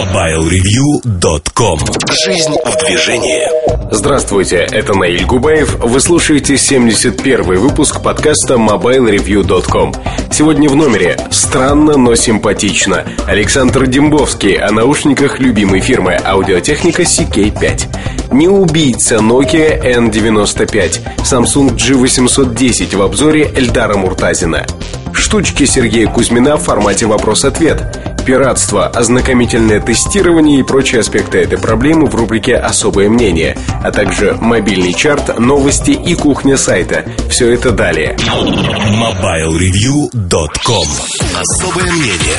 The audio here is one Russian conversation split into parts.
MobileReview.com Жизнь в движении Здравствуйте, это Наиль Губаев. Вы слушаете 71 выпуск подкаста MobileReview.com. Сегодня в номере «Странно, но симпатично». Александр Дембовский о наушниках любимой фирмы аудиотехника CK5. Не убийца Nokia N95. Samsung G810 в обзоре Эльдара Муртазина. Штучки Сергея Кузьмина в формате «Вопрос-ответ» пиратство, ознакомительное тестирование и прочие аспекты этой проблемы в рубрике «Особое мнение», а также мобильный чарт, новости и кухня сайта. Все это далее. MobileReview.com Особое мнение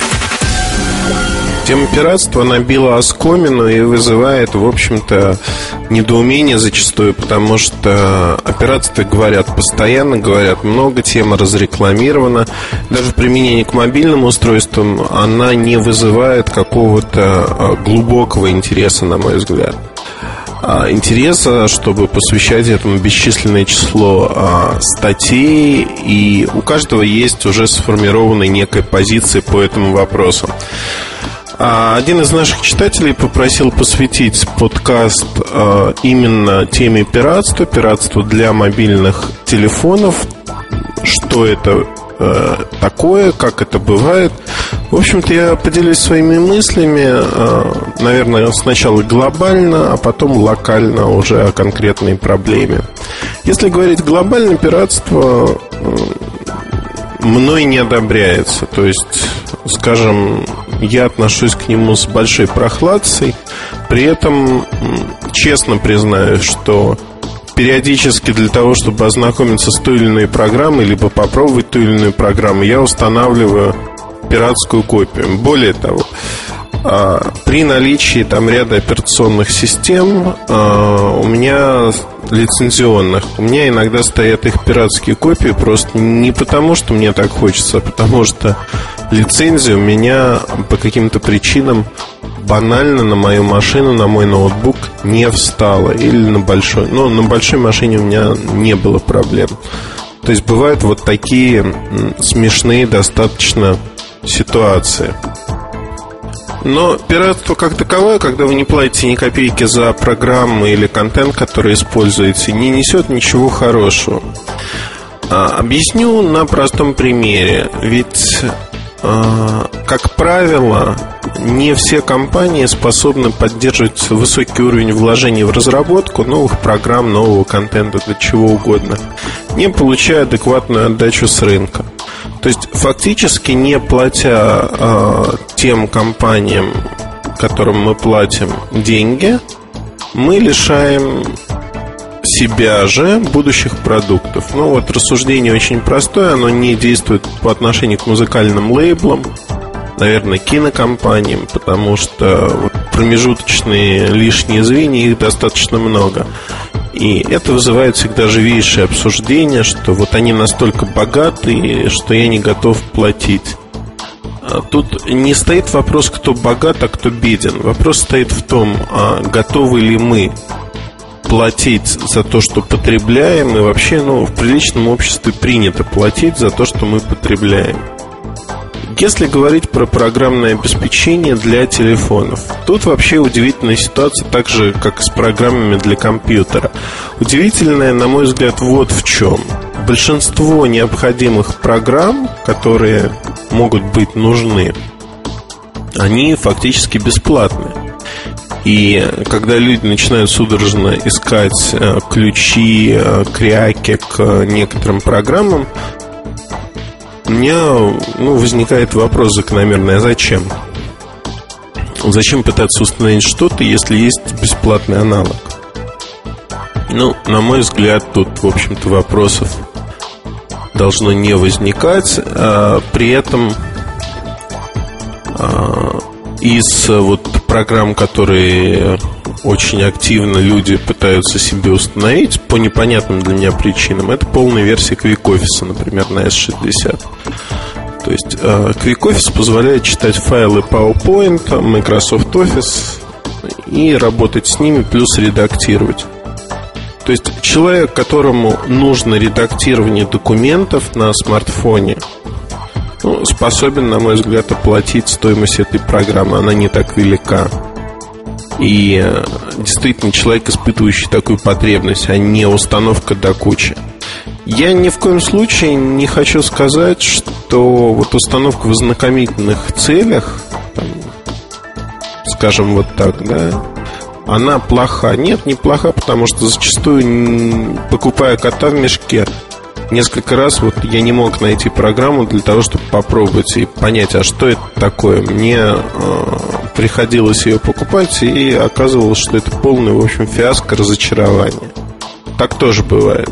Тема пиратства набила оскомину и вызывает, в общем-то, недоумение зачастую, потому что о пиратстве говорят постоянно, говорят много, тема разрекламирована. Даже применение к мобильным устройствам она не вызывает какого-то а, глубокого интереса, на мой взгляд а, интереса, чтобы посвящать этому бесчисленное число а, статей, и у каждого есть уже сформированная некая позиция по этому вопросу. А один из наших читателей попросил посвятить подкаст а, именно теме пиратства, пиратства для мобильных телефонов, что это э, такое, как это бывает. В общем-то, я поделюсь своими мыслями, наверное, сначала глобально, а потом локально уже о конкретной проблеме. Если говорить глобально, пиратство мной не одобряется. То есть, скажем, я отношусь к нему с большой прохладцей. При этом честно признаю, что периодически для того, чтобы ознакомиться с той или иной программой, либо попробовать ту или иную программу, я устанавливаю пиратскую копию. Более того, а, при наличии там ряда операционных систем а, у меня лицензионных, у меня иногда стоят их пиратские копии просто не потому, что мне так хочется, а потому что лицензия у меня по каким-то причинам банально на мою машину, на мой ноутбук не встала. Или на большой. Ну, на большой машине у меня не было проблем. То есть бывают вот такие смешные достаточно ситуации. Но пиратство как таковое, когда вы не платите ни копейки за программы или контент, который используете, не несет ничего хорошего. А, объясню на простом примере. Ведь а, как правило, не все компании способны поддерживать высокий уровень вложений в разработку новых программ, нового контента, для чего угодно, не получая адекватную отдачу с рынка. То есть, фактически, не платя э, тем компаниям, которым мы платим деньги, мы лишаем себя же будущих продуктов. Ну вот рассуждение очень простое, оно не действует по отношению к музыкальным лейблам, наверное, кинокомпаниям, потому что промежуточные лишние звенья, их достаточно много. И это вызывает всегда живейшее обсуждение, что вот они настолько богаты, что я не готов платить. А тут не стоит вопрос, кто богат, а кто беден. Вопрос стоит в том, а готовы ли мы платить за то, что потребляем, и вообще ну, в приличном обществе принято платить за то, что мы потребляем. Если говорить про программное обеспечение для телефонов, тут вообще удивительная ситуация, так же, как и с программами для компьютера. Удивительная, на мой взгляд, вот в чем. Большинство необходимых программ, которые могут быть нужны, они фактически бесплатные. И когда люди начинают судорожно искать э, ключи, э, кряки к некоторым программам, у меня ну, возникает вопрос закономерный, а зачем? Зачем пытаться установить что-то, если есть бесплатный аналог? Ну, на мой взгляд, тут, в общем-то, вопросов должно не возникать. А, при этом а, из вот программ, которые очень активно люди пытаются себе установить по непонятным для меня причинам, это полная версия QuickOffice, например, на S60. То есть э, QuickOffice позволяет читать файлы PowerPoint, Microsoft Office и работать с ними, плюс редактировать. То есть человек, которому нужно редактирование документов на смартфоне, ну, способен, на мой взгляд, оплатить стоимость этой программы. Она не так велика. И э, действительно человек, испытывающий такую потребность, а не установка до кучи. Я ни в коем случае не хочу сказать, что вот установка в ознакомительных целях, там, скажем вот так, да, она плоха. Нет, не плоха, потому что зачастую, покупая кота в мешке, несколько раз вот я не мог найти программу для того, чтобы попробовать и понять, а что это такое. Мне э, приходилось ее покупать, и оказывалось, что это полный, в общем, фиаско, разочарование. Так тоже бывает.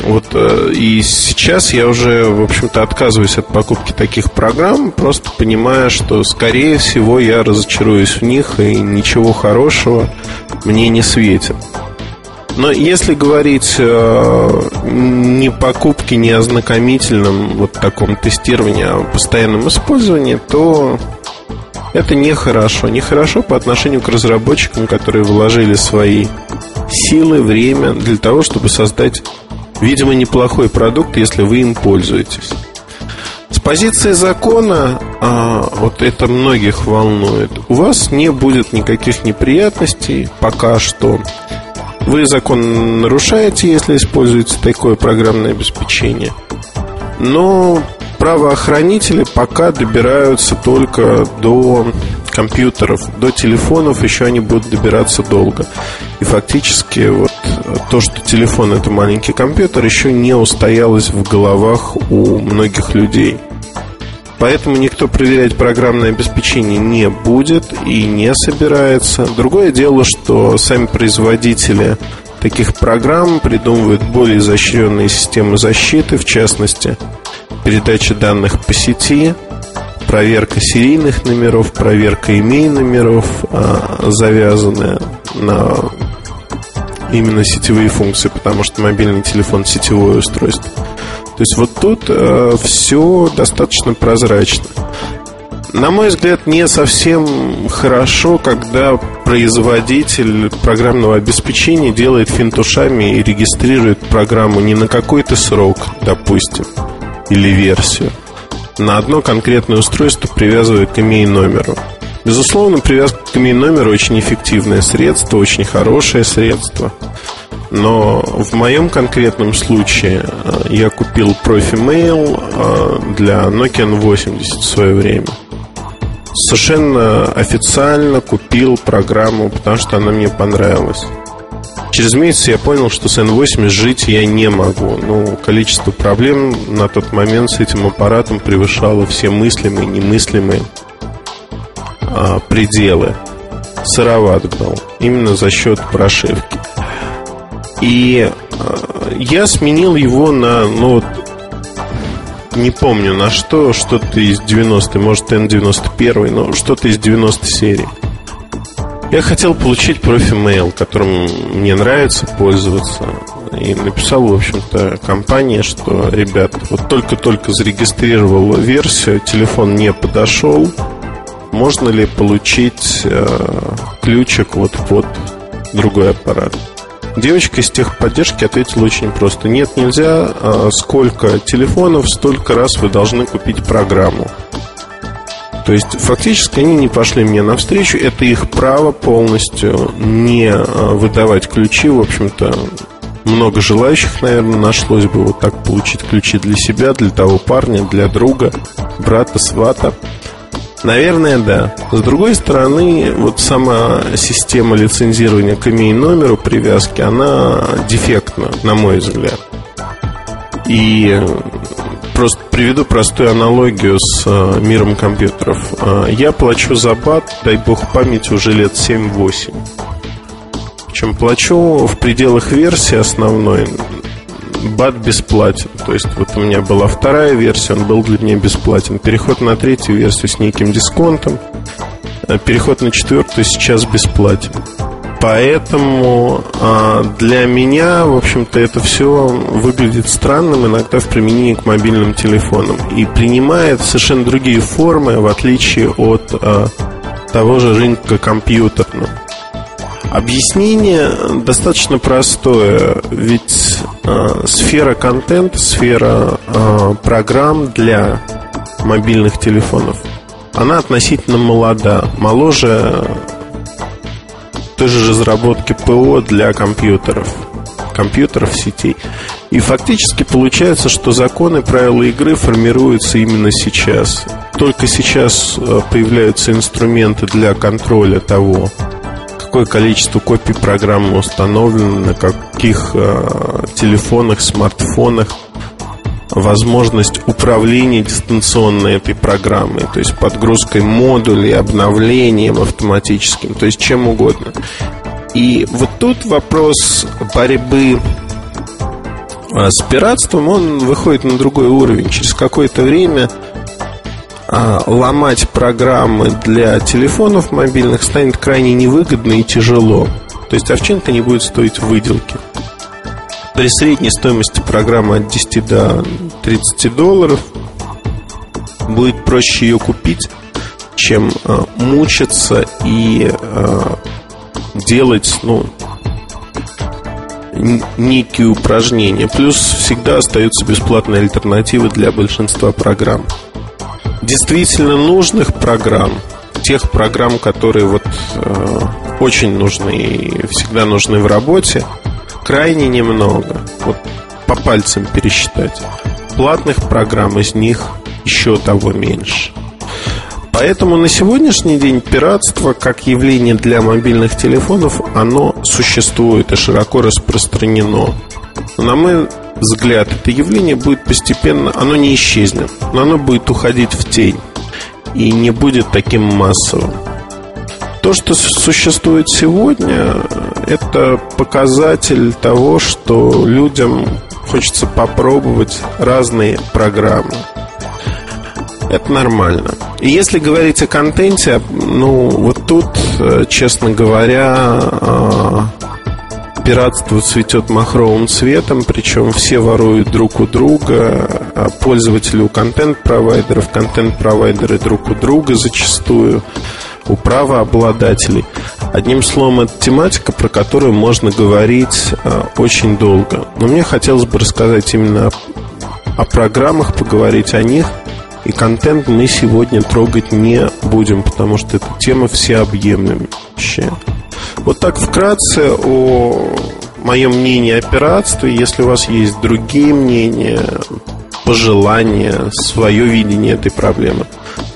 Вот э, и сейчас я уже, в общем-то, отказываюсь от покупки таких программ, просто понимая, что, скорее всего, я разочаруюсь в них, и ничего хорошего мне не светит. Но если говорить э, не покупке, не ознакомительном вот таком тестировании, а постоянном использовании, то это нехорошо. Нехорошо по отношению к разработчикам, которые вложили свои силы, время для того, чтобы создать, видимо, неплохой продукт, если вы им пользуетесь. С позиции закона, а, вот это многих волнует, у вас не будет никаких неприятностей пока что вы закон нарушаете, если используете такое программное обеспечение. Но правоохранители пока добираются только до компьютеров, до телефонов еще они будут добираться долго. И фактически вот то, что телефон это маленький компьютер, еще не устоялось в головах у многих людей – Поэтому никто проверять программное обеспечение не будет и не собирается. Другое дело, что сами производители таких программ придумывают более изощренные системы защиты, в частности, передача данных по сети, проверка серийных номеров, проверка имей номеров, а, завязанная на именно сетевые функции, потому что мобильный телефон сетевое устройство. То есть вот тут э, все достаточно прозрачно. На мой взгляд, не совсем хорошо, когда производитель программного обеспечения делает финтушами и регистрирует программу не на какой-то срок, допустим, или версию, на одно конкретное устройство привязывает к имей номеру. Безусловно, привязка к имей номеру очень эффективное средство, очень хорошее средство – но в моем конкретном случае э, я купил Profi Mail э, для Nokia N80 в свое время. Совершенно официально купил программу, потому что она мне понравилась. Через месяц я понял, что с N8 жить я не могу. Ну, количество проблем на тот момент с этим аппаратом превышало все мыслимые и немыслимые а, пределы. Сыроват был. Именно за счет прошивки. И э, я сменил его на, ну не помню на что, что-то из 90 может N91, но что-то из 90 серии. Я хотел получить ProfiMail, которым мне нравится пользоваться. И написал, в общем-то, компании, что, ребят, вот только-только зарегистрировал версию, телефон не подошел. Можно ли получить э, ключик вот под другой аппарат? Девочка из техподдержки ответила очень просто. Нет, нельзя. А сколько телефонов, столько раз вы должны купить программу. То есть фактически они не пошли мне навстречу. Это их право полностью не а, выдавать ключи. В общем-то, много желающих, наверное, нашлось бы вот так получить ключи для себя, для того парня, для друга, брата, свата. Наверное, да. С другой стороны, вот сама система лицензирования к имей номеру привязки, она дефектна, на мой взгляд. И просто приведу простую аналогию с э, миром компьютеров. Э, я плачу за бат, дай бог памяти, уже лет 7-8. Причем плачу в пределах версии основной бат бесплатен. То есть вот у меня была вторая версия, он был для меня бесплатен. Переход на третью версию с неким дисконтом. Э, переход на четвертую сейчас бесплатен. Поэтому а, для меня, в общем-то, это все выглядит странным иногда в применении к мобильным телефонам и принимает совершенно другие формы, в отличие от а, того же рынка компьютерного. Объяснение достаточно простое, ведь сфера контента, сфера э, программ для мобильных телефонов, она относительно молода, моложе той же разработки ПО для компьютеров, компьютеров сетей. И фактически получается, что законы правила игры формируются именно сейчас. Только сейчас э, появляются инструменты для контроля того, какое количество копий программы установлено, на каких э, телефонах, смартфонах, возможность управления дистанционной этой программой, то есть подгрузкой модулей, обновлением автоматическим, то есть чем угодно. И вот тут вопрос борьбы э, с пиратством, он выходит на другой уровень. Через какое-то время ломать программы для телефонов мобильных станет крайне невыгодно и тяжело. То есть овчинка не будет стоить выделки. При средней стоимости программы от 10 до 30 долларов будет проще ее купить, чем э, мучиться и э, делать, ну, некие упражнения. Плюс всегда остаются бесплатные альтернативы для большинства программ действительно нужных программ, тех программ, которые вот э, очень нужны и всегда нужны в работе, крайне немного. Вот по пальцам пересчитать. Платных программ из них еще того меньше. Поэтому на сегодняшний день пиратство как явление для мобильных телефонов, оно существует и широко распространено. На мой взгляд, это явление будет постепенно, оно не исчезнет, но оно будет уходить в тень и не будет таким массовым. То, что существует сегодня, это показатель того, что людям хочется попробовать разные программы. Это нормально. И если говорить о контенте, ну, вот тут, э, честно говоря, э, пиратство цветет махровым цветом, причем все воруют друг у друга, а пользователи у контент-провайдеров, контент-провайдеры друг у друга зачастую, у правообладателей. Одним словом, это тематика, про которую можно говорить а, очень долго. Но мне хотелось бы рассказать именно о, о программах, поговорить о них. И контент мы сегодня трогать не будем, потому что эта тема всеобъемлющая. Вот так вкратце о моем мнении о пиратстве. Если у вас есть другие мнения, пожелания, свое видение этой проблемы,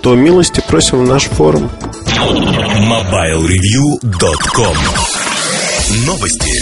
то милости просим в наш форум. MobileReview.com Новости.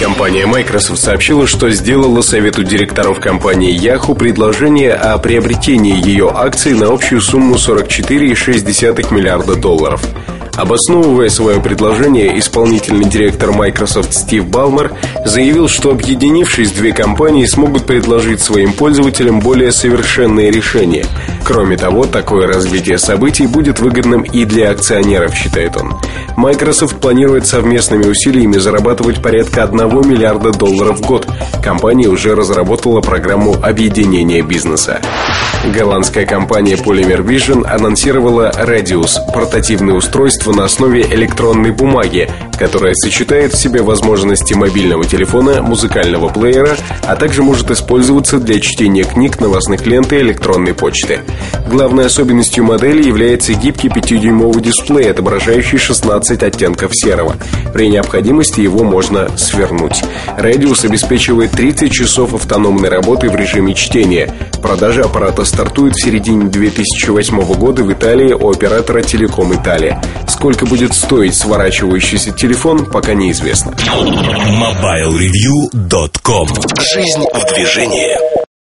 Компания Microsoft сообщила, что сделала совету директоров компании Yahoo предложение о приобретении ее акций на общую сумму 44,6 миллиарда долларов – Обосновывая свое предложение, исполнительный директор Microsoft Стив Балмер заявил, что объединившись, две компании смогут предложить своим пользователям более совершенные решения. Кроме того, такое развитие событий будет выгодным и для акционеров, считает он. Microsoft планирует совместными усилиями зарабатывать порядка 1 миллиарда долларов в год. Компания уже разработала программу объединения бизнеса. Голландская компания Polymer Vision анонсировала Radius – портативное устройство на основе электронной бумаги, которое сочетает в себе возможности мобильного телефона, музыкального плеера, а также может использоваться для чтения книг, новостных лент и электронной почты. Главной особенностью модели является гибкий 5-дюймовый дисплей, отображающий 16 оттенков серого. При необходимости его можно свернуть. Radius обеспечивает 30 часов автономной работы в режиме чтения. Продажа аппарата стартует в середине 2008 года в Италии у оператора Телеком Италия. Сколько будет стоить сворачивающийся телефон, пока неизвестно. MobileReview.com Жизнь в движении.